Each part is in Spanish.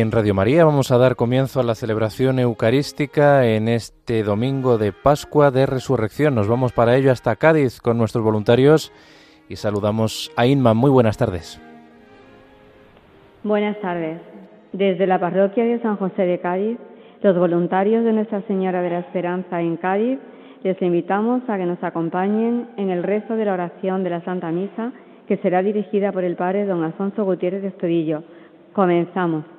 En Radio María vamos a dar comienzo a la celebración eucarística en este domingo de Pascua de Resurrección. Nos vamos para ello hasta Cádiz con nuestros voluntarios y saludamos a Inma. Muy buenas tardes. Buenas tardes. Desde la parroquia de San José de Cádiz, los voluntarios de Nuestra Señora de la Esperanza en Cádiz, les invitamos a que nos acompañen en el rezo de la oración de la Santa Misa que será dirigida por el Padre don Alfonso Gutiérrez de Estudillo. Comenzamos.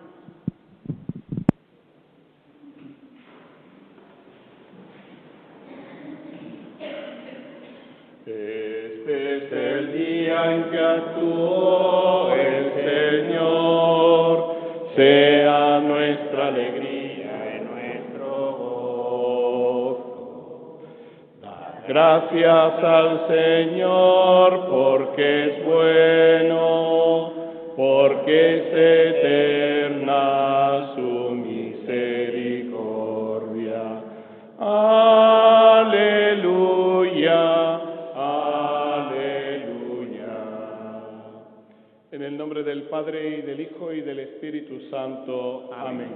En que actuó el Señor, sea nuestra alegría y nuestro gozo. gracias al Señor porque es bueno, porque es eterna su misericordia. Aleluya. Nombre del Padre y del Hijo y del Espíritu Santo. Amén.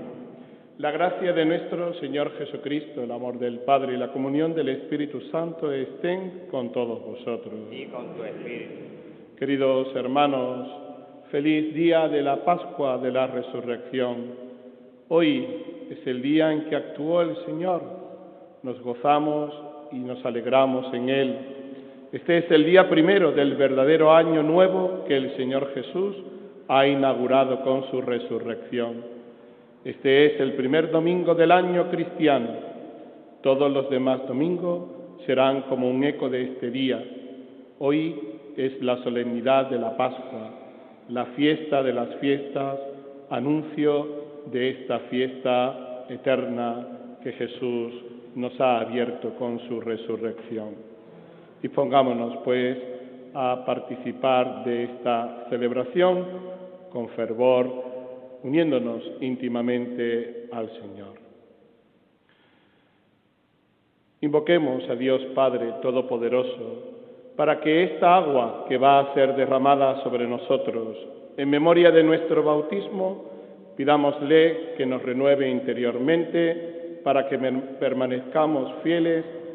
La gracia de nuestro Señor Jesucristo, el amor del Padre y la comunión del Espíritu Santo estén con todos vosotros. Y con tu Espíritu. Queridos hermanos, feliz día de la Pascua de la Resurrección. Hoy es el día en que actuó el Señor. Nos gozamos y nos alegramos en Él este es el día primero del verdadero año nuevo que el Señor Jesús ha inaugurado con su resurrección. Este es el primer domingo del año cristiano. Todos los demás domingos serán como un eco de este día. Hoy es la solemnidad de la Pascua, la fiesta de las fiestas, anuncio de esta fiesta eterna que Jesús nos ha abierto con su resurrección. Dispongámonos, pues, a participar de esta celebración con fervor, uniéndonos íntimamente al Señor. Invoquemos a Dios Padre Todopoderoso para que esta agua que va a ser derramada sobre nosotros en memoria de nuestro bautismo, pidámosle que nos renueve interiormente para que permanezcamos fieles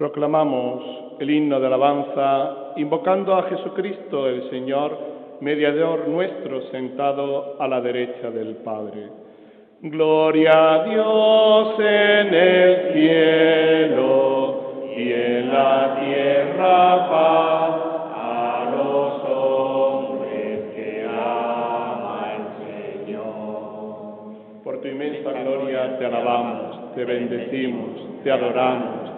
Proclamamos el himno de alabanza invocando a Jesucristo el Señor, mediador nuestro sentado a la derecha del Padre. Gloria a Dios en el cielo y en la tierra paz a los hombres que ama el Señor. Por tu inmensa gloria te alabamos, te bendecimos, te adoramos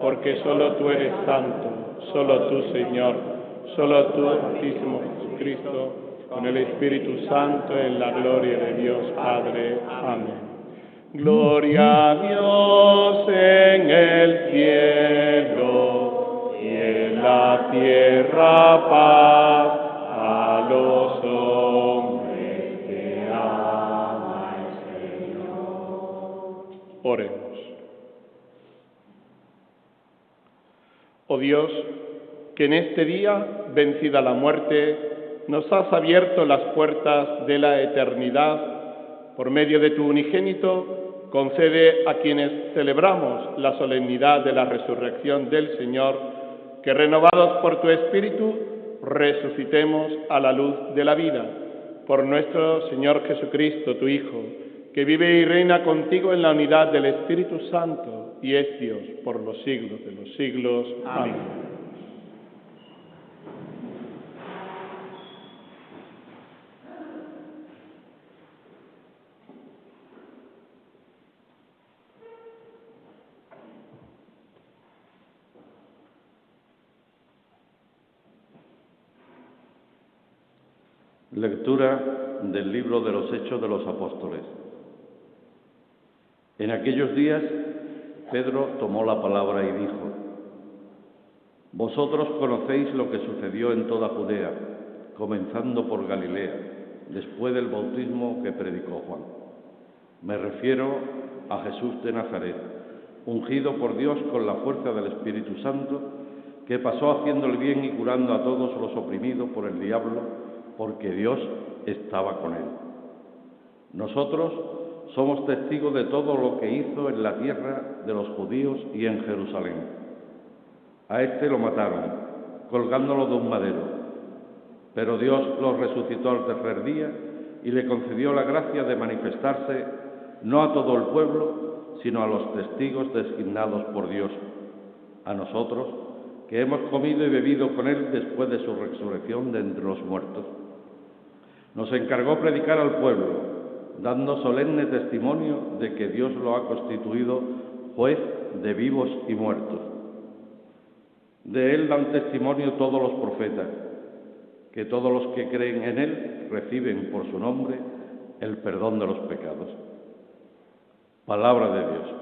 porque solo tú eres santo, solo tú, Señor, solo tú, Altísimo Jesucristo, con el Espíritu Santo en la gloria de Dios Padre. Amén. Gloria a Dios en el cielo y en la tierra paz. Oh Dios, que en este día, vencida la muerte, nos has abierto las puertas de la eternidad por medio de tu unigénito, concede a quienes celebramos la solemnidad de la resurrección del Señor, que renovados por tu Espíritu, resucitemos a la luz de la vida. Por nuestro Señor Jesucristo, tu Hijo, que vive y reina contigo en la unidad del Espíritu Santo y es Dios por los siglos de los siglos. Amén. Lectura del libro de los Hechos de los Apóstoles. En aquellos días Pedro tomó la palabra y dijo, Vosotros conocéis lo que sucedió en toda Judea, comenzando por Galilea, después del bautismo que predicó Juan. Me refiero a Jesús de Nazaret, ungido por Dios con la fuerza del Espíritu Santo, que pasó haciendo el bien y curando a todos los oprimidos por el diablo, porque Dios estaba con él. Nosotros somos testigos de todo lo que hizo en la tierra de los judíos y en Jerusalén. A este lo mataron, colgándolo de un madero, pero Dios lo resucitó al tercer día y le concedió la gracia de manifestarse no a todo el pueblo, sino a los testigos designados por Dios, a nosotros que hemos comido y bebido con Él después de su resurrección de entre los muertos. Nos encargó predicar al pueblo, dando solemne testimonio de que Dios lo ha constituido juez de vivos y muertos. De él dan testimonio todos los profetas, que todos los que creen en él reciben por su nombre el perdón de los pecados. Palabra de Dios.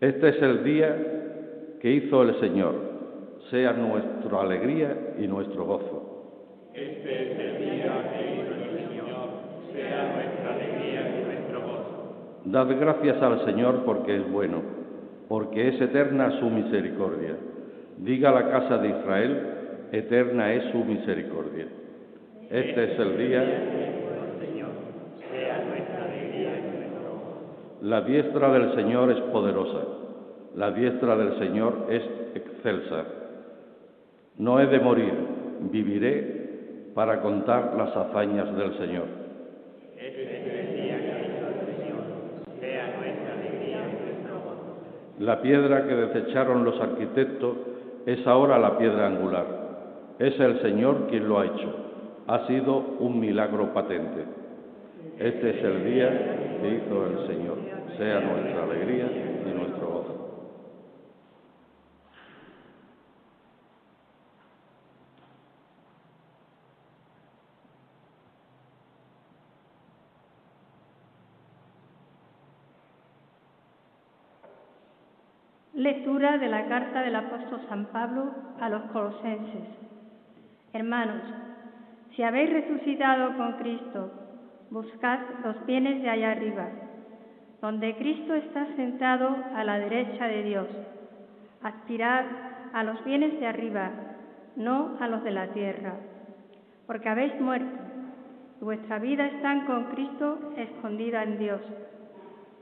Este es el día que hizo el Señor, sea nuestra alegría y nuestro gozo. Este es el día que hizo el Señor, sea nuestra alegría y nuestro gozo. Dad gracias al Señor porque es bueno, porque es eterna su misericordia. Diga la casa de Israel, eterna es su misericordia. Este es el día. La diestra del Señor es poderosa, la diestra del Señor es excelsa. No he de morir, viviré para contar las hazañas del Señor. La piedra que desecharon los arquitectos es ahora la piedra angular. Es el Señor quien lo ha hecho. Ha sido un milagro patente. Este es el día que hizo el Señor. Sea nuestra alegría y nuestro gozo. Lectura de la carta del apóstol San Pablo a los colosenses. Hermanos, si habéis resucitado con Cristo, buscad los bienes de allá arriba, donde Cristo está sentado a la derecha de Dios. Aspirad a los bienes de arriba, no a los de la tierra, porque habéis muerto y vuestra vida está con Cristo escondida en Dios.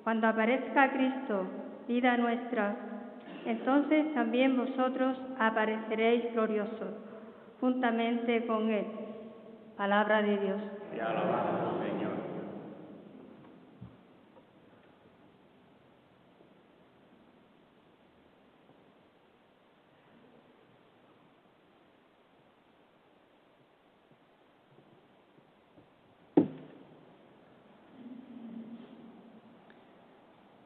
Cuando aparezca Cristo, vida nuestra, entonces también vosotros apareceréis gloriosos, juntamente con Él. Palabra de Dios.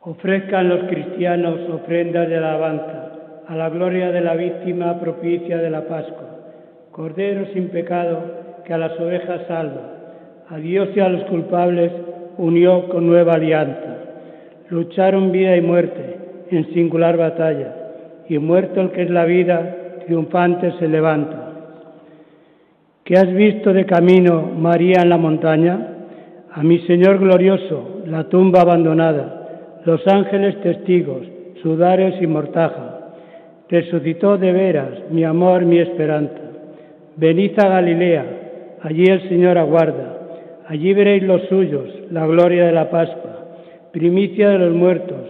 Ofrezcan los cristianos ofrendas de alabanza a la gloria de la víctima propicia de la Pascua, Cordero sin pecado que a las ovejas salva, a Dios y a los culpables unió con nueva alianza. Lucharon vida y muerte en singular batalla, y muerto el que es la vida, triunfante se levanta. ¿Qué has visto de camino, María, en la montaña? A mi Señor glorioso, la tumba abandonada los ángeles testigos, sudarios y mortaja. Resucitó de veras, mi amor, mi esperanza. Venid a Galilea, allí el Señor aguarda. Allí veréis los suyos, la gloria de la Pascua, primicia de los muertos.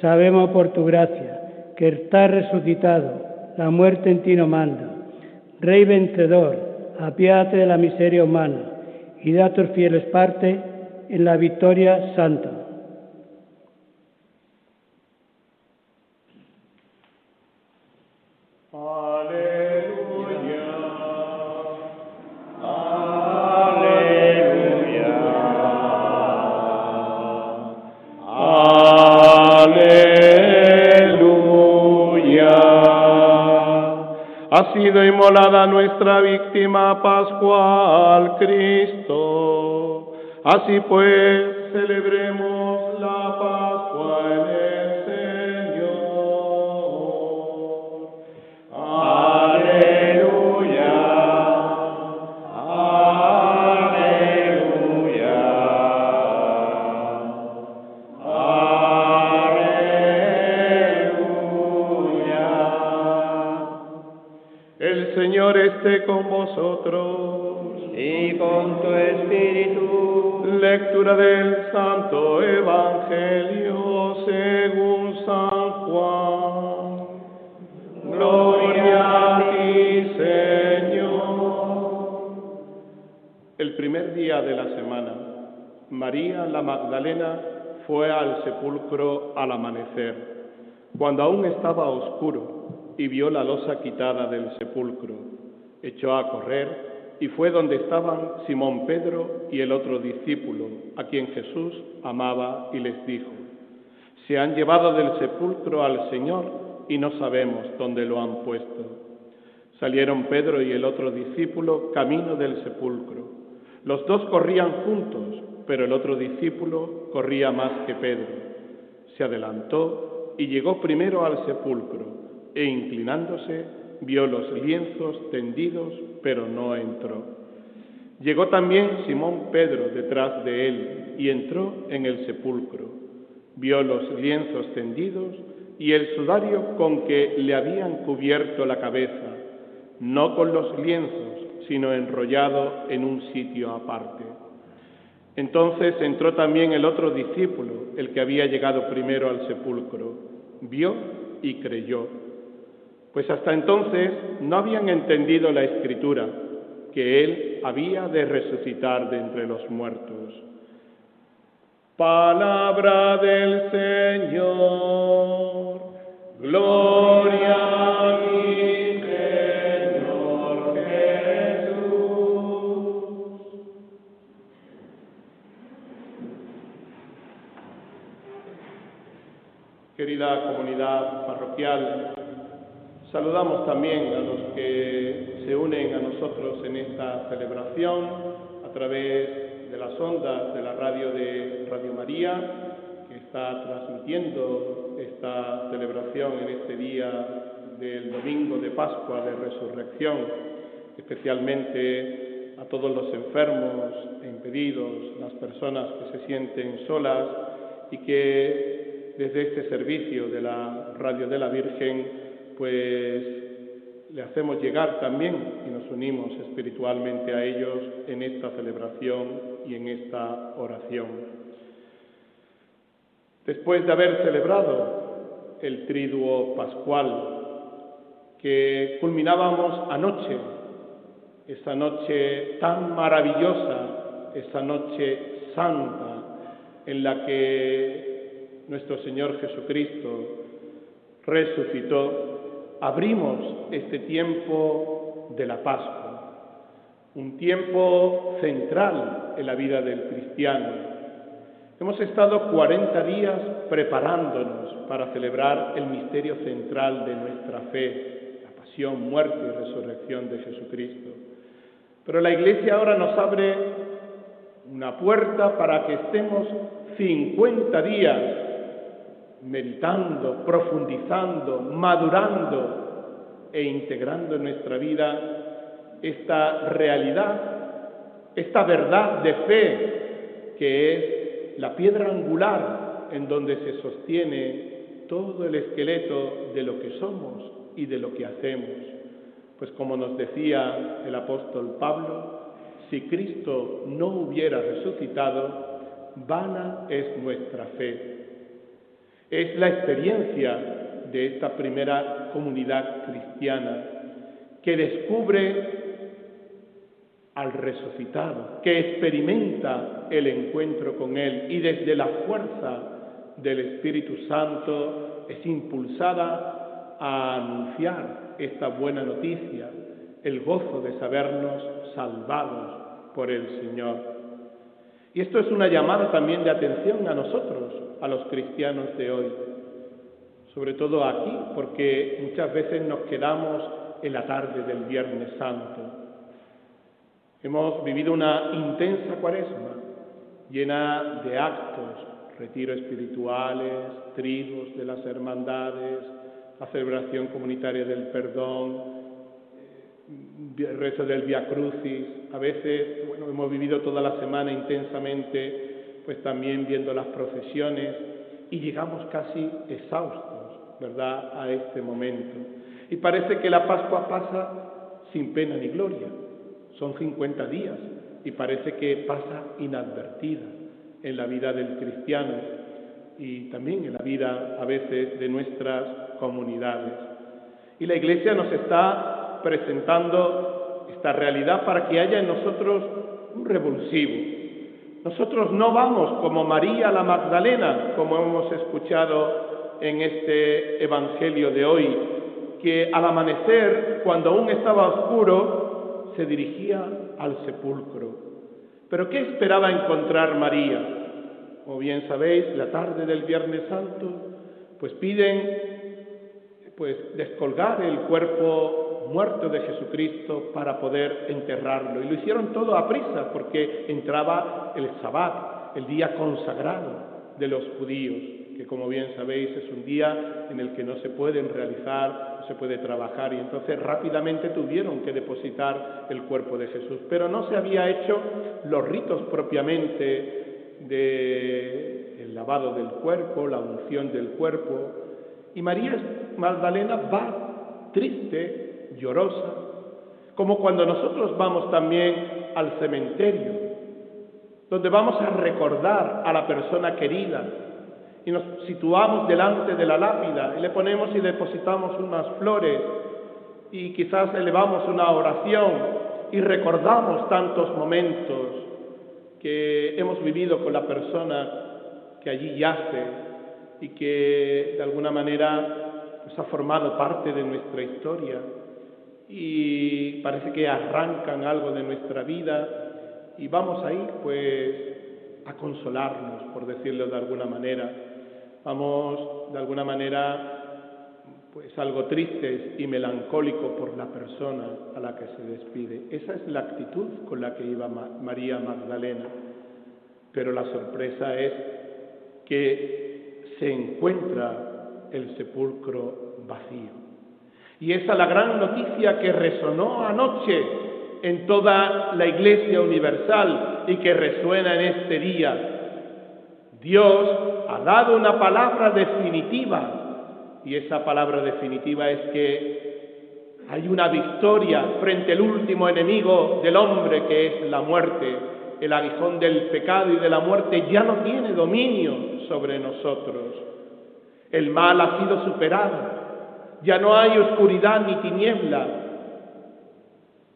Sabemos por tu gracia que estás resucitado, la muerte en ti no manda. Rey vencedor, apiádate de la miseria humana y da a tus fieles parte en la victoria santa. Ha sido inmolada nuestra víctima pascual, Cristo. Así pues, celebremos Magdalena fue al sepulcro al amanecer, cuando aún estaba oscuro, y vio la losa quitada del sepulcro. Echó a correr y fue donde estaban Simón Pedro y el otro discípulo, a quien Jesús amaba, y les dijo, Se han llevado del sepulcro al Señor y no sabemos dónde lo han puesto. Salieron Pedro y el otro discípulo camino del sepulcro. Los dos corrían juntos, pero el otro discípulo corría más que Pedro. Se adelantó y llegó primero al sepulcro, e inclinándose vio los lienzos tendidos, pero no entró. Llegó también Simón Pedro detrás de él y entró en el sepulcro. Vio los lienzos tendidos y el sudario con que le habían cubierto la cabeza, no con los lienzos, sino enrollado en un sitio aparte. Entonces entró también el otro discípulo, el que había llegado primero al sepulcro. Vio y creyó pues hasta entonces no habían entendido la escritura, que Él había de resucitar de entre los muertos. Palabra del Señor, gloria Querida comunidad parroquial, Saludamos también a los que se unen a nosotros en esta celebración a través de las ondas de la radio de Radio María, que está transmitiendo esta celebración en este día del domingo de Pascua de Resurrección, especialmente a todos los enfermos e impedidos, las personas que se sienten solas y que desde este servicio de la Radio de la Virgen pues le hacemos llegar también y nos unimos espiritualmente a ellos en esta celebración y en esta oración. Después de haber celebrado el triduo pascual que culminábamos anoche, esa noche tan maravillosa, esa noche santa en la que nuestro Señor Jesucristo resucitó abrimos este tiempo de la Pascua, un tiempo central en la vida del cristiano. Hemos estado 40 días preparándonos para celebrar el misterio central de nuestra fe, la pasión, muerte y resurrección de Jesucristo. Pero la Iglesia ahora nos abre una puerta para que estemos 50 días meditando, profundizando, madurando e integrando en nuestra vida esta realidad, esta verdad de fe que es la piedra angular en donde se sostiene todo el esqueleto de lo que somos y de lo que hacemos. Pues como nos decía el apóstol Pablo, si Cristo no hubiera resucitado, vana es nuestra fe. Es la experiencia de esta primera comunidad cristiana que descubre al resucitado, que experimenta el encuentro con Él y desde la fuerza del Espíritu Santo es impulsada a anunciar esta buena noticia, el gozo de sabernos salvados por el Señor. Y esto es una llamada también de atención a nosotros, a los cristianos de hoy, sobre todo aquí, porque muchas veces nos quedamos en la tarde del Viernes Santo. Hemos vivido una intensa cuaresma llena de actos, retiros espirituales, tribus de las hermandades, la celebración comunitaria del perdón, el eh, rezo del Via Crucis. A veces, bueno, hemos vivido toda la semana intensamente, pues también viendo las procesiones y llegamos casi exhaustos, ¿verdad?, a este momento. Y parece que la Pascua pasa sin pena ni gloria son 50 días y parece que pasa inadvertida en la vida del cristiano y también en la vida a veces de nuestras comunidades. Y la Iglesia nos está presentando esta realidad para que haya en nosotros un revulsivo. Nosotros no vamos como María la Magdalena, como hemos escuchado en este Evangelio de hoy, que al amanecer, cuando aún estaba oscuro, se dirigía al sepulcro. Pero ¿qué esperaba encontrar María? Como bien sabéis, la tarde del Viernes Santo, pues piden pues descolgar el cuerpo muerto de Jesucristo para poder enterrarlo. Y lo hicieron todo a prisa porque entraba el Sabbat, el día consagrado de los judíos que como bien sabéis es un día en el que no se pueden realizar, no se puede trabajar y entonces rápidamente tuvieron que depositar el cuerpo de Jesús. Pero no se había hecho los ritos propiamente del lavado del cuerpo, la unción del cuerpo. Y María Magdalena va triste, llorosa, como cuando nosotros vamos también al cementerio, donde vamos a recordar a la persona querida, y nos situamos delante de la lápida y le ponemos y depositamos unas flores y quizás elevamos una oración y recordamos tantos momentos que hemos vivido con la persona que allí yace y que de alguna manera pues, ha formado parte de nuestra historia y parece que arrancan algo de nuestra vida y vamos ahí pues a consolarnos, por decirlo de alguna manera, Vamos, de alguna manera, pues algo tristes y melancólico por la persona a la que se despide. Esa es la actitud con la que iba María Magdalena. Pero la sorpresa es que se encuentra el sepulcro vacío. Y esa es la gran noticia que resonó anoche en toda la Iglesia Universal y que resuena en este día. Dios ha dado una palabra definitiva y esa palabra definitiva es que hay una victoria frente al último enemigo del hombre que es la muerte. El aguijón del pecado y de la muerte ya no tiene dominio sobre nosotros. El mal ha sido superado. Ya no hay oscuridad ni tiniebla,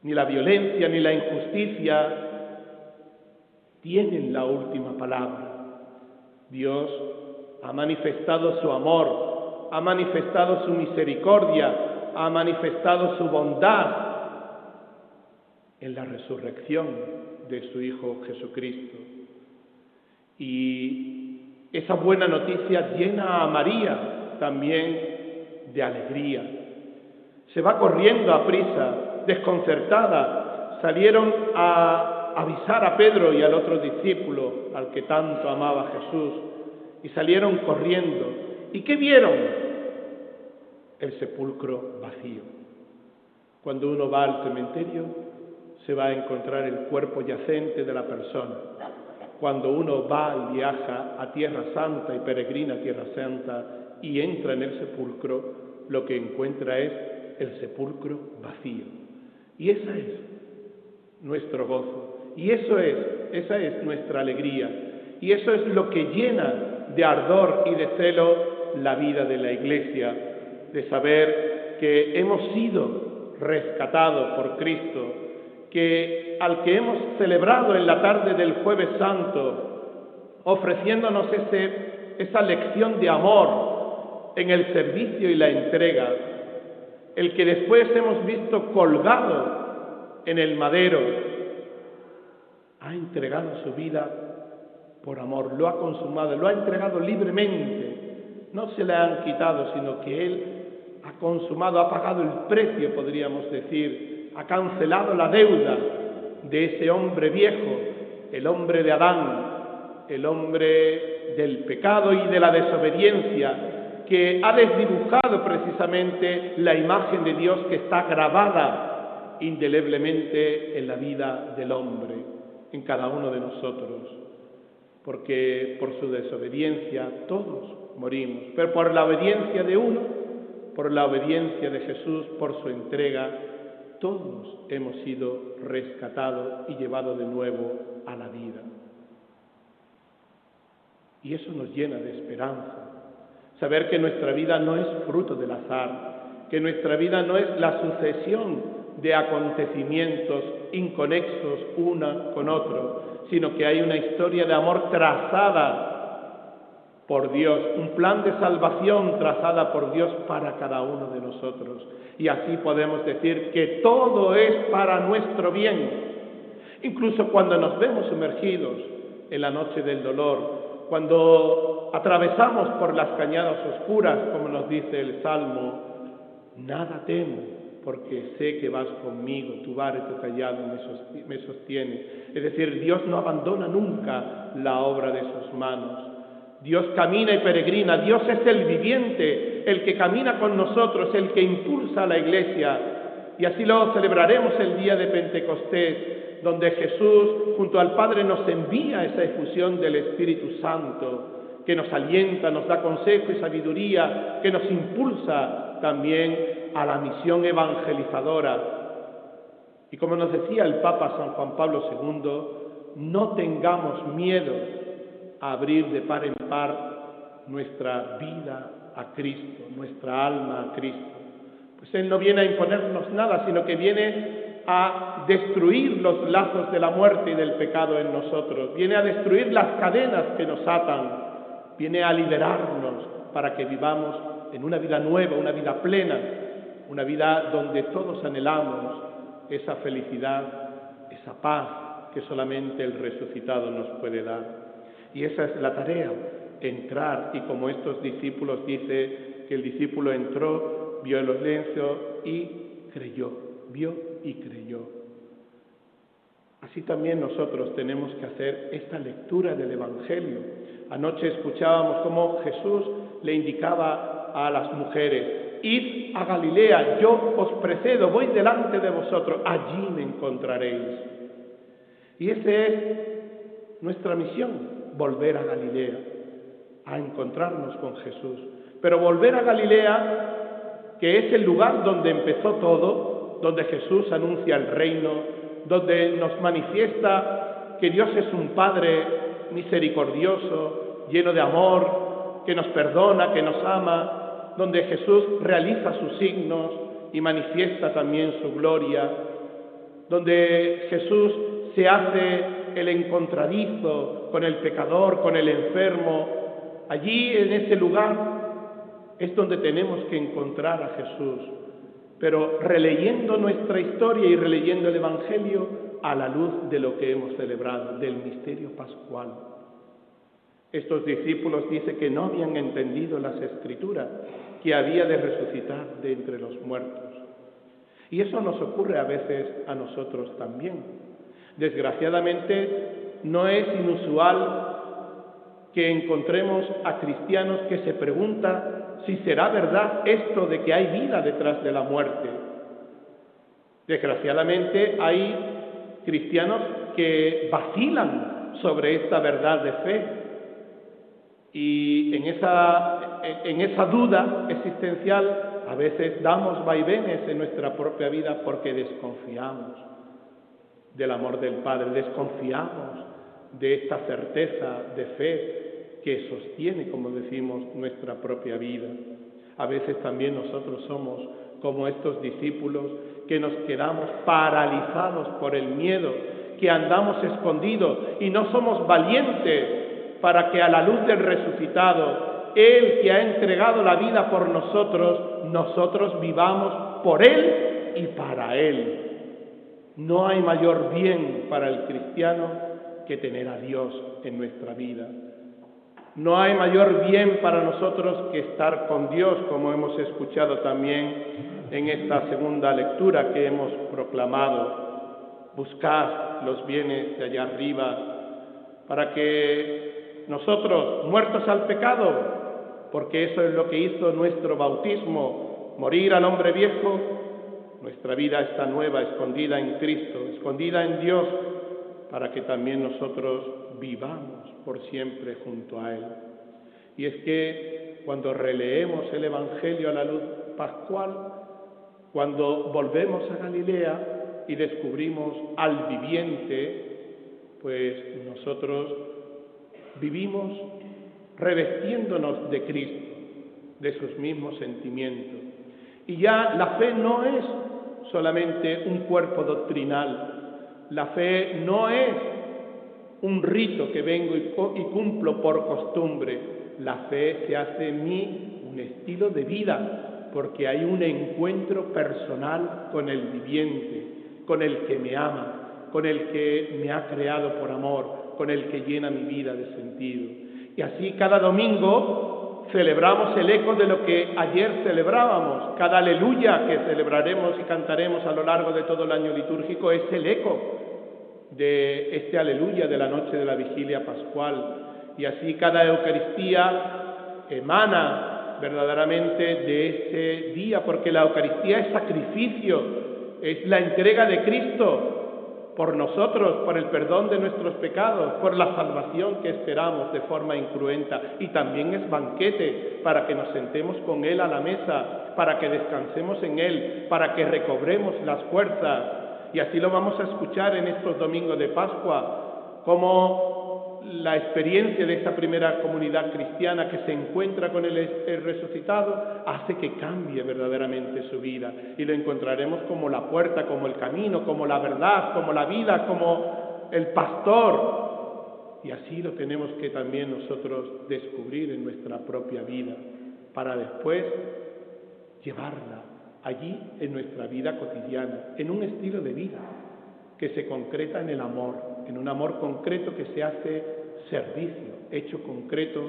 ni la violencia ni la injusticia tienen la última palabra. Dios ha manifestado su amor, ha manifestado su misericordia, ha manifestado su bondad en la resurrección de su Hijo Jesucristo. Y esa buena noticia llena a María también de alegría. Se va corriendo a prisa, desconcertada. Salieron a avisar a Pedro y al otro discípulo al que tanto amaba Jesús y salieron corriendo. ¿Y qué vieron? El sepulcro vacío. Cuando uno va al cementerio se va a encontrar el cuerpo yacente de la persona. cuando uno va y viaja a Tierra Santa y peregrina a Tierra Santa y entra en el sepulcro, lo que encuentra es el sepulcro vacío. Y esa es nuestro gozo. Y eso es, esa es nuestra alegría. Y eso es lo que llena de ardor y de celo la vida de la Iglesia, de saber que hemos sido rescatados por Cristo, que al que hemos celebrado en la tarde del jueves santo, ofreciéndonos ese, esa lección de amor en el servicio y la entrega, el que después hemos visto colgado en el madero, ha entregado su vida por amor, lo ha consumado, lo ha entregado libremente, no se le han quitado, sino que Él ha consumado, ha pagado el precio, podríamos decir, ha cancelado la deuda de ese hombre viejo, el hombre de Adán, el hombre del pecado y de la desobediencia, que ha desdibujado precisamente la imagen de Dios que está grabada indeleblemente en la vida del hombre, en cada uno de nosotros, porque por su desobediencia todos morimos, pero por la obediencia de uno, por la obediencia de Jesús, por su entrega, todos hemos sido rescatados y llevados de nuevo a la vida. Y eso nos llena de esperanza, Saber que nuestra vida no es fruto del azar, que nuestra vida no es la sucesión de acontecimientos inconexos una con otro, sino que hay una historia de amor trazada por Dios, un plan de salvación trazada por Dios para cada uno de nosotros. Y así podemos decir que todo es para nuestro bien. Incluso cuando nos vemos sumergidos en la noche del dolor, cuando atravesamos por las cañadas oscuras, como nos dice el Salmo, nada temo, porque sé que vas conmigo, tu bar y tu callado me sostiene. Es decir, Dios no abandona nunca la obra de sus manos. Dios camina y peregrina, Dios es el viviente, el que camina con nosotros, el que impulsa a la iglesia. Y así lo celebraremos el día de Pentecostés, donde Jesús junto al Padre nos envía esa efusión del Espíritu Santo, que nos alienta, nos da consejo y sabiduría, que nos impulsa también a la misión evangelizadora. Y como nos decía el Papa San Juan Pablo II, no tengamos miedo a abrir de par en par nuestra vida a Cristo, nuestra alma a Cristo. Pues Él no viene a imponernos nada, sino que viene a destruir los lazos de la muerte y del pecado en nosotros, viene a destruir las cadenas que nos atan, viene a liberarnos para que vivamos en una vida nueva, una vida plena, una vida donde todos anhelamos esa felicidad, esa paz que solamente el resucitado nos puede dar. Y esa es la tarea, entrar, y como estos discípulos dice que el discípulo entró, vio el silencio y creyó, vio y creyó. Así también nosotros tenemos que hacer esta lectura del Evangelio. Anoche escuchábamos cómo Jesús le indicaba a las mujeres, id a Galilea, yo os precedo, voy delante de vosotros, allí me encontraréis. Y esa es nuestra misión, volver a Galilea, a encontrarnos con Jesús. Pero volver a Galilea, que es el lugar donde empezó todo, donde Jesús anuncia el reino, donde nos manifiesta que Dios es un Padre misericordioso, lleno de amor, que nos perdona, que nos ama, donde Jesús realiza sus signos y manifiesta también su gloria, donde Jesús se hace el encontradizo con el pecador, con el enfermo. Allí en ese lugar es donde tenemos que encontrar a Jesús pero releyendo nuestra historia y releyendo el Evangelio a la luz de lo que hemos celebrado, del misterio pascual. Estos discípulos dice que no habían entendido las escrituras, que había de resucitar de entre los muertos. Y eso nos ocurre a veces a nosotros también. Desgraciadamente, no es inusual que encontremos a cristianos que se preguntan si será verdad esto de que hay vida detrás de la muerte. Desgraciadamente hay cristianos que vacilan sobre esta verdad de fe. Y en esa, en esa duda existencial a veces damos vaivenes en nuestra propia vida porque desconfiamos del amor del Padre, desconfiamos de esta certeza de fe que sostiene, como decimos, nuestra propia vida. A veces también nosotros somos como estos discípulos que nos quedamos paralizados por el miedo, que andamos escondidos y no somos valientes para que a la luz del resucitado, Él que ha entregado la vida por nosotros, nosotros vivamos por Él y para Él. No hay mayor bien para el cristiano que tener a Dios en nuestra vida. No hay mayor bien para nosotros que estar con Dios, como hemos escuchado también en esta segunda lectura que hemos proclamado. Buscad los bienes de allá arriba para que nosotros, muertos al pecado, porque eso es lo que hizo nuestro bautismo, morir al hombre viejo, nuestra vida está nueva, escondida en Cristo, escondida en Dios, para que también nosotros vivamos por siempre junto a Él. Y es que cuando releemos el Evangelio a la luz pascual, cuando volvemos a Galilea y descubrimos al viviente, pues nosotros vivimos revestiéndonos de Cristo, de sus mismos sentimientos. Y ya la fe no es solamente un cuerpo doctrinal, la fe no es un rito que vengo y, cumplo por costumbre. La fe se hace en mí un estilo de vida, porque hay un encuentro personal con el viviente, con el que me ama, con el que me ha creado por amor, con el que llena mi vida de sentido. Y así cada domingo celebramos el eco de lo que ayer celebrábamos. Cada aleluya que celebraremos y cantaremos a lo largo de todo el año litúrgico es el eco de este aleluya de la noche de la vigilia pascual. Y así cada Eucaristía emana verdaderamente de ese día, porque la Eucaristía es sacrificio, es la entrega de Cristo por nosotros, por el perdón de nuestros pecados, por la salvación que esperamos de forma incruenta. Y también es banquete para que nos sentemos con Él a la mesa, para que descansemos en Él, para que recobremos las fuerzas y así lo vamos a escuchar en estos domingos de Pascua, como la experiencia de esta primera comunidad cristiana que se encuentra con el, resucitado hace que cambie verdaderamente su vida y lo encontraremos como la puerta, como el camino, como la verdad, como la vida, como el pastor. Y así lo tenemos que también nosotros descubrir en nuestra propia vida para después llevarla allí en nuestra vida cotidiana, en un estilo de vida que se concreta en el amor, en un amor concreto que se hace servicio, hecho concreto,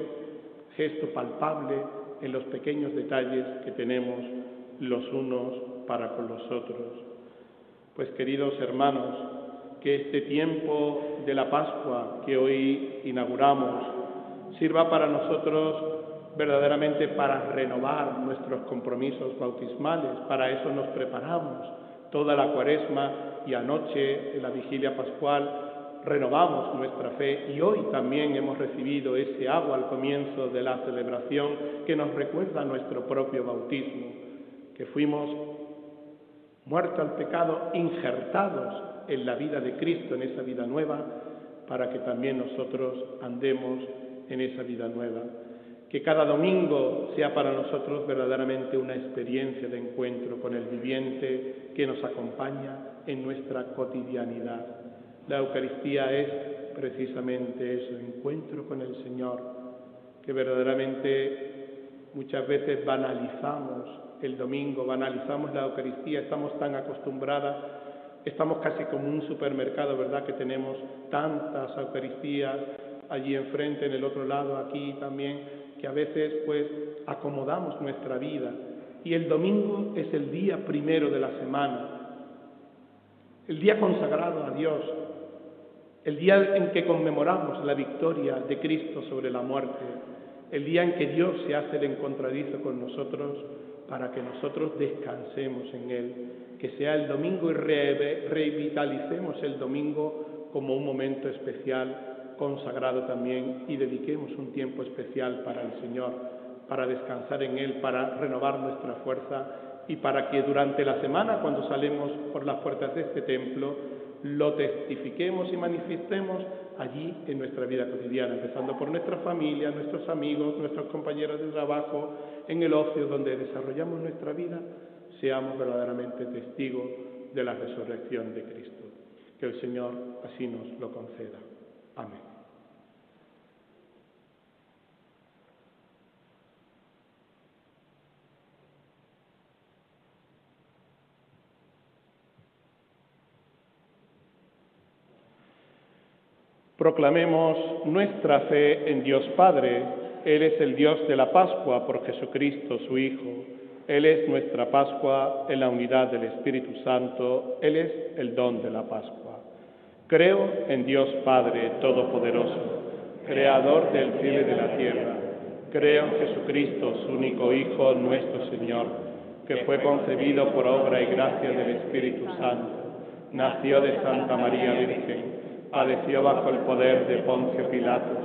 gesto palpable en los pequeños detalles que tenemos los unos para con los otros. Pues queridos hermanos, que este tiempo de la Pascua que hoy inauguramos sirva para nosotros verdaderamente para renovar nuestros compromisos bautismales. Para eso nos preparamos toda la cuaresma y anoche en la vigilia pascual renovamos nuestra fe y hoy también hemos recibido ese agua al comienzo de la celebración que nos recuerda nuestro propio bautismo, que fuimos muertos al pecado, injertados en la vida de Cristo, en esa vida nueva, para que también nosotros andemos en esa vida nueva que cada domingo sea para nosotros verdaderamente una experiencia de encuentro con el viviente que nos acompaña en nuestra cotidianidad. La Eucaristía es precisamente eso, encuentro con el Señor, que verdaderamente muchas veces banalizamos el domingo, banalizamos la Eucaristía, estamos tan acostumbradas, estamos casi como un supermercado, ¿verdad? Que tenemos tantas Eucaristías allí enfrente, en el otro lado, aquí también, que a veces pues acomodamos nuestra vida y el domingo es el día primero de la semana, el día consagrado a Dios, el día en que conmemoramos la victoria de Cristo sobre la muerte, el día en que Dios se hace el encontradizo con nosotros para que nosotros descansemos en Él, que sea el domingo y revitalicemos el domingo como un momento especial consagrado también y dediquemos un tiempo especial para el Señor, para descansar en Él, para renovar nuestra fuerza y para que durante la semana, cuando salemos por las puertas de este templo, lo testifiquemos y manifestemos allí en nuestra vida cotidiana, empezando por nuestra familia, nuestros amigos, nuestros compañeros de trabajo, en el ocio donde desarrollamos nuestra vida, seamos verdaderamente testigos de la resurrección de Cristo. Que el Señor así nos lo conceda. Amén. Proclamemos nuestra fe en Dios Padre. Él es el Dios de la Pascua por Jesucristo, su Hijo. Él es nuestra Pascua en la unidad del Espíritu Santo. Él es el don de la Pascua. Creo en Dios Padre Todopoderoso, Creador del cielo y de la tierra. Creo en Jesucristo, su único Hijo, nuestro Señor, que fue concebido por obra y gracia del Espíritu Santo. Nació de Santa María Virgen padeció bajo el poder de Poncio Pilatos,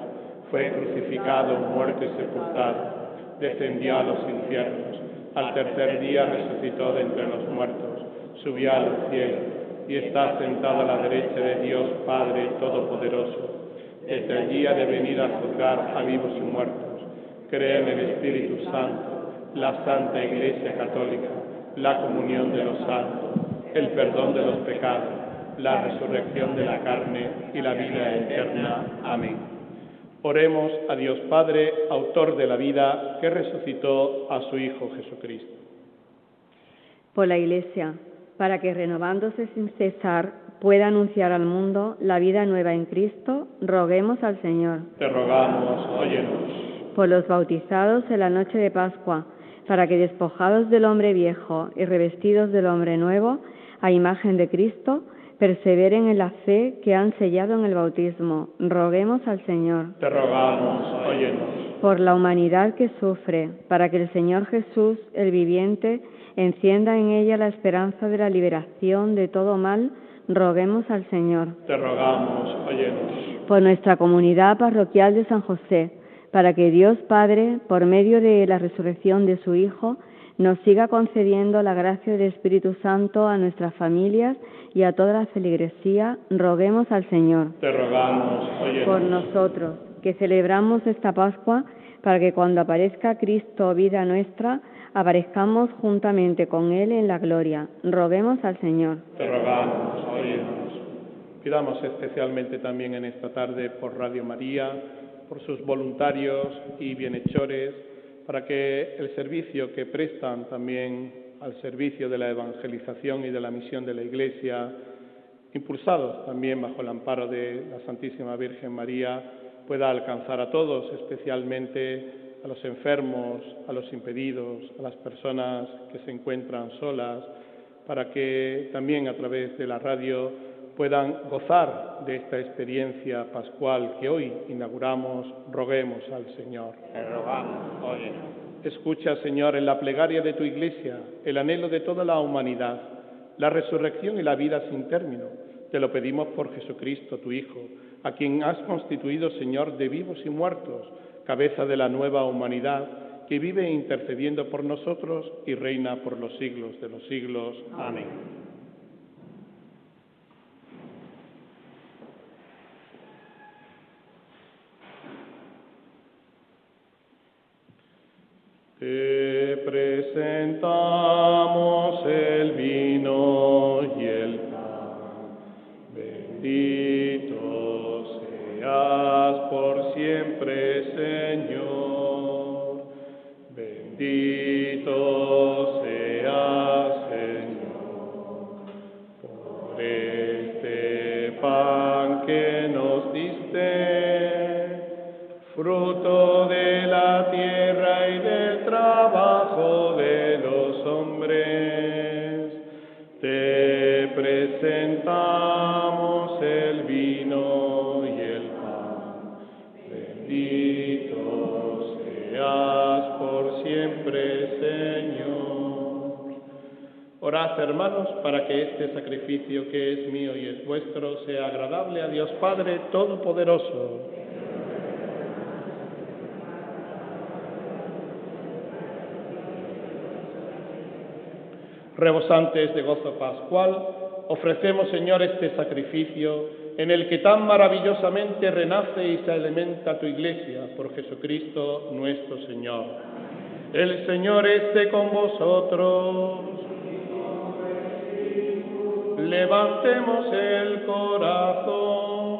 fue crucificado, muerto y sepultado, descendió a los infiernos, al tercer día resucitó de entre los muertos, subió a los cielos y está sentado a la derecha de Dios Padre Todopoderoso. Desde allí ha de venir a juzgar a vivos y muertos. Cree en el Espíritu Santo, la Santa Iglesia Católica, la comunión de los santos, el perdón de los pecados la resurrección de la carne y la vida eterna. Amén. Oremos a Dios Padre, autor de la vida, que resucitó a su Hijo Jesucristo. Por la Iglesia, para que renovándose sin cesar pueda anunciar al mundo la vida nueva en Cristo, roguemos al Señor. Te rogamos, óyenos. Por los bautizados en la noche de Pascua, para que despojados del hombre viejo y revestidos del hombre nuevo, a imagen de Cristo, perseveren en la fe que han sellado en el bautismo. Roguemos al Señor. Te rogamos, óyenos. Por la humanidad que sufre, para que el Señor Jesús, el viviente, encienda en ella la esperanza de la liberación de todo mal, roguemos al Señor. Te rogamos, óyenos. Por nuestra comunidad parroquial de San José, para que Dios Padre, por medio de la resurrección de su Hijo, nos siga concediendo la gracia del Espíritu Santo a nuestras familias y a toda la feligresía, roguemos al Señor. Te rogamos, Por nosotros, que celebramos esta Pascua, para que cuando aparezca Cristo, vida nuestra, aparezcamos juntamente con Él en la gloria. Roguemos al Señor. Te rogamos, óyenos. Pidamos especialmente también en esta tarde por Radio María, por sus voluntarios y bienhechores, para que el servicio que prestan también al servicio de la evangelización y de la misión de la Iglesia, impulsados también bajo el amparo de la Santísima Virgen María, pueda alcanzar a todos, especialmente a los enfermos, a los impedidos, a las personas que se encuentran solas, para que también a través de la radio puedan gozar de esta experiencia pascual que hoy inauguramos, roguemos al Señor. rogamos, Escucha, Señor, en la plegaria de tu iglesia el anhelo de toda la humanidad, la resurrección y la vida sin término. Te lo pedimos por Jesucristo, tu Hijo, a quien has constituido Señor de vivos y muertos, cabeza de la nueva humanidad, que vive intercediendo por nosotros y reina por los siglos de los siglos. Amén. Te presentamos el vino y el pan. Bendito seas por siempre, Señor. Hermanos, para que este sacrificio que es mío y es vuestro sea agradable a Dios Padre Todopoderoso. Rebosantes de gozo pascual, ofrecemos, Señor, este sacrificio en el que tan maravillosamente renace y se alimenta tu iglesia por Jesucristo nuestro Señor. El Señor esté con vosotros. Levantemos el corazón.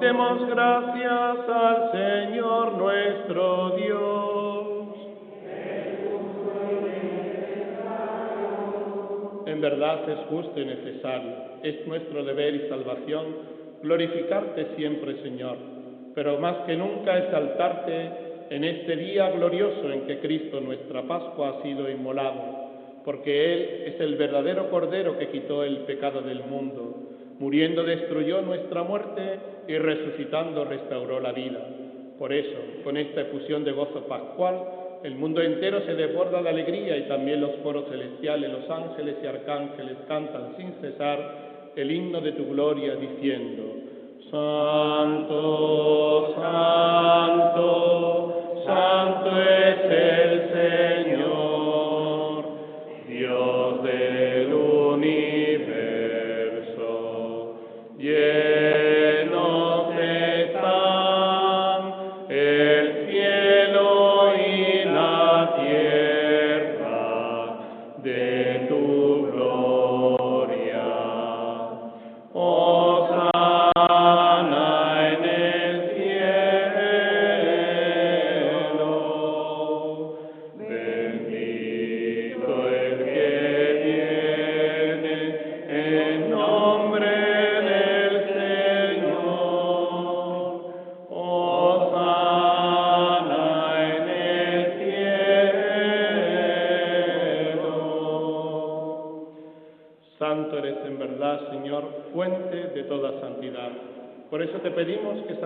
Demos gracias al Señor nuestro Dios. En verdad es justo y necesario, es nuestro deber y salvación glorificarte siempre, Señor, pero más que nunca exaltarte en este día glorioso en que Cristo nuestra Pascua ha sido inmolado, porque Él es el verdadero Cordero que quitó el pecado del mundo, muriendo destruyó nuestra muerte y resucitando restauró la vida. Por eso, con esta efusión de gozo pascual, el mundo entero se desborda de alegría y también los foros celestiales, los ángeles y arcángeles cantan sin cesar el himno de tu gloria diciendo, Santo, Santo, Santo es el Señor,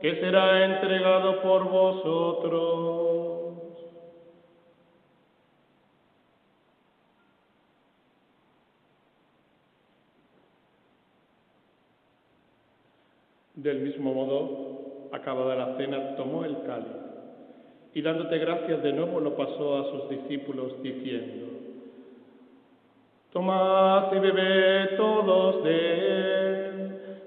que será entregado por vosotros. Del mismo modo, acabada la cena, tomó el cáliz y dándote gracias de nuevo lo pasó a sus discípulos diciendo, Tomad y bebed todos de él,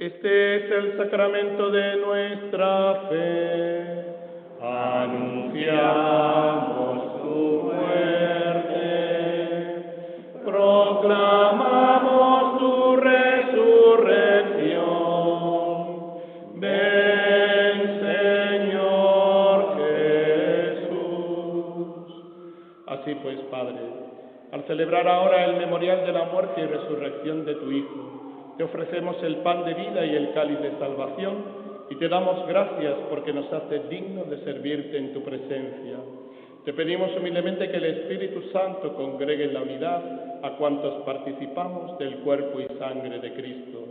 Este es el sacramento de nuestra fe. Anunciamos tu muerte, proclamamos tu resurrección. Ven, Señor Jesús. Así pues, Padre, al celebrar ahora el memorial de la muerte y resurrección de tu Hijo, te ofrecemos el pan de vida y el cáliz de salvación y te damos gracias porque nos haces dignos de servirte en tu presencia. Te pedimos humildemente que el Espíritu Santo congregue en la unidad a cuantos participamos del cuerpo y sangre de Cristo.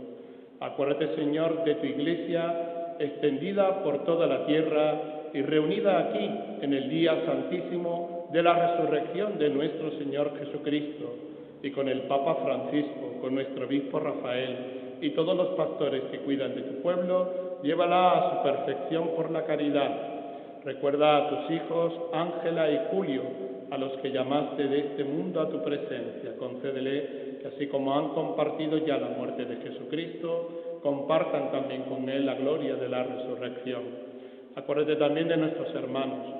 Acuérdate, Señor, de tu iglesia extendida por toda la tierra y reunida aquí en el día santísimo de la resurrección de nuestro Señor Jesucristo y con el Papa Francisco, con nuestro obispo Rafael y todos los pastores que cuidan de tu pueblo, llévala a su perfección por la caridad. Recuerda a tus hijos Ángela y Julio, a los que llamaste de este mundo a tu presencia. Concédele que así como han compartido ya la muerte de Jesucristo, compartan también con Él la gloria de la resurrección. Acuérdate también de nuestros hermanos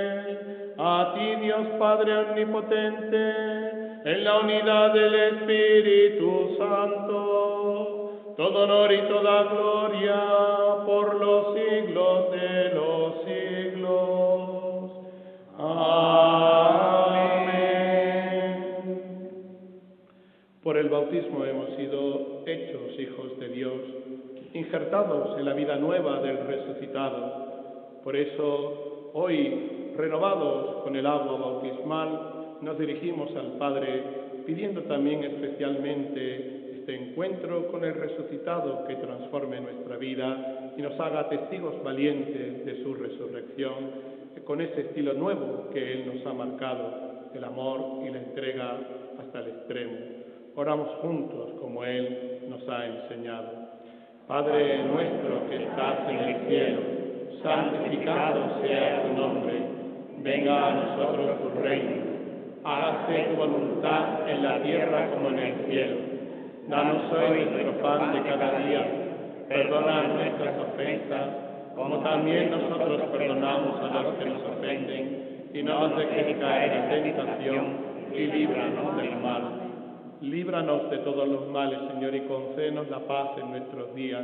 a ti Dios Padre Omnipotente, en la unidad del Espíritu Santo, todo honor y toda gloria por los siglos de los siglos. Amén. Por el bautismo hemos sido hechos hijos de Dios, injertados en la vida nueva del resucitado. Por eso, hoy, renovados con el agua bautismal, nos dirigimos al Padre pidiendo también especialmente este encuentro con el resucitado que transforme nuestra vida y nos haga testigos valientes de su resurrección, con ese estilo nuevo que Él nos ha marcado, el amor y la entrega hasta el extremo. Oramos juntos como Él nos ha enseñado. Padre nuestro que estás en el cielo, santificado sea tu nombre, venga a nosotros tu reino, hágase tu voluntad en la tierra como en el cielo. Danos hoy nuestro pan de cada día, perdona nuestras ofensas, como también nosotros perdonamos a los que nos ofenden, y no nos dejes caer en tentación, y líbranos del mal. Líbranos de todos los males, Señor, y concédenos la paz en nuestros días,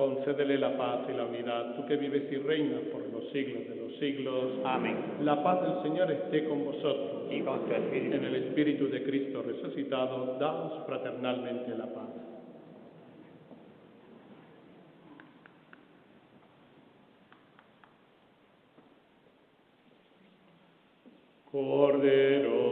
concédele la paz y la unidad. Tú que vives y reinas por los siglos de los siglos. Amén. La paz del Señor esté con vosotros. Y con tu espíritu. En el Espíritu de Cristo resucitado, daos fraternalmente la paz. Cordero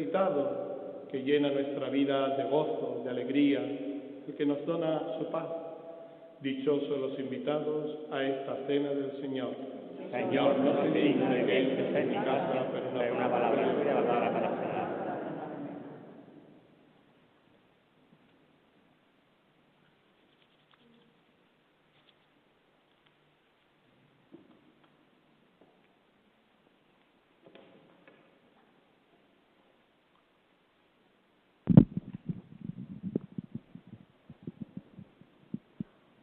resucitado que llena nuestra vida de gozo, de alegría, el que nos dona su paz. Dichosos los invitados a esta cena del Señor. Señor, no soy digno de que entres en mi casa, pero una palabra tuya para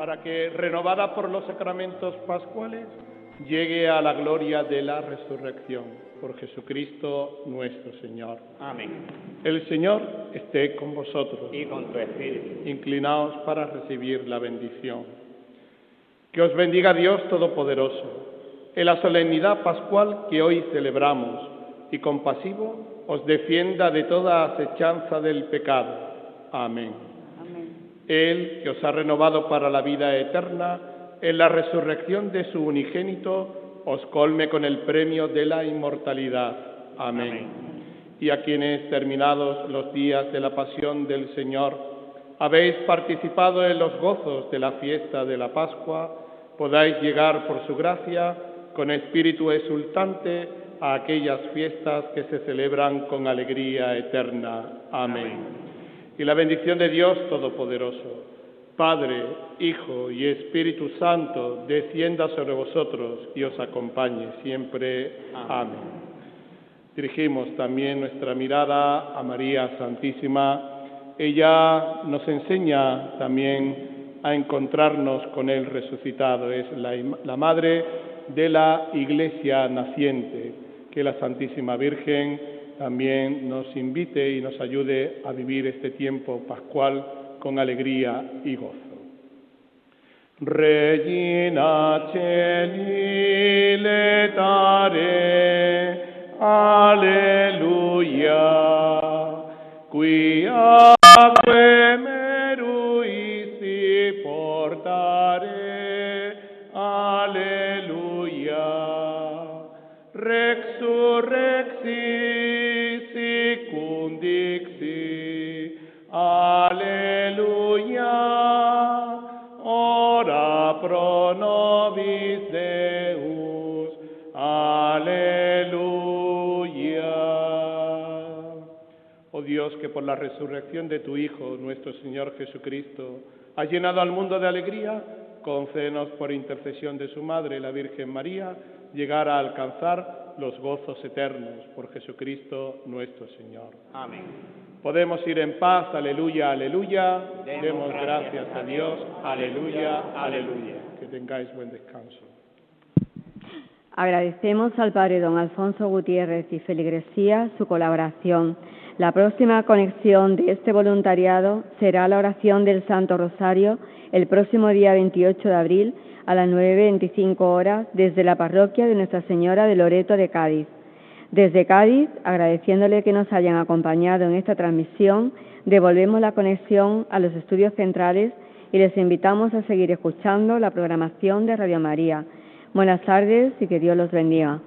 Para que, renovada por los sacramentos pascuales, llegue a la gloria de la resurrección. Por Jesucristo nuestro Señor. Amén. El Señor esté con vosotros. Y con tu espíritu. Inclinaos para recibir la bendición. Que os bendiga Dios Todopoderoso, en la solemnidad pascual que hoy celebramos, y compasivo os defienda de toda acechanza del pecado. Amén. Él que os ha renovado para la vida eterna, en la resurrección de su unigénito, os colme con el premio de la inmortalidad. Amén. Y a quienes, terminados los días de la pasión del Señor, habéis participado en los gozos de la fiesta de la Pascua, podáis llegar por su gracia, con espíritu exultante, a aquellas fiestas que se celebran con alegría eterna. Amén. Y la bendición de Dios Todopoderoso, Padre, Hijo y Espíritu Santo, descienda sobre vosotros y os acompañe siempre. Amén. Dirigimos también nuestra mirada a María Santísima. Ella nos enseña también a encontrarnos con el resucitado. Es la, la madre de la Iglesia naciente. Que la Santísima Virgen también nos invite y nos ayude a vivir este tiempo pascual con alegría y gozo. Regina celi letare, alleluia, quia meruisti portare, alleluia, resurrexi la resurrección de tu Hijo, nuestro Señor Jesucristo, ha llenado al mundo de alegría, concédenos por intercesión de su Madre, la Virgen María, llegar a alcanzar los gozos eternos por Jesucristo nuestro Señor. Amén. Podemos ir en paz, aleluya, aleluya. Demos, gracias, a Dios, aleluya, aleluya. Que tengáis buen descanso. Agradecemos al Padre don Alfonso Gutiérrez y Feligresía su colaboración la próxima conexión de este voluntariado será la oración del Santo Rosario el próximo día 28 de abril a las 9.25 horas desde la parroquia de Nuestra Señora de Loreto de Cádiz. Desde Cádiz, agradeciéndole que nos hayan acompañado en esta transmisión, devolvemos la conexión a los estudios centrales y les invitamos a seguir escuchando la programación de Radio María. Buenas tardes y que Dios los bendiga.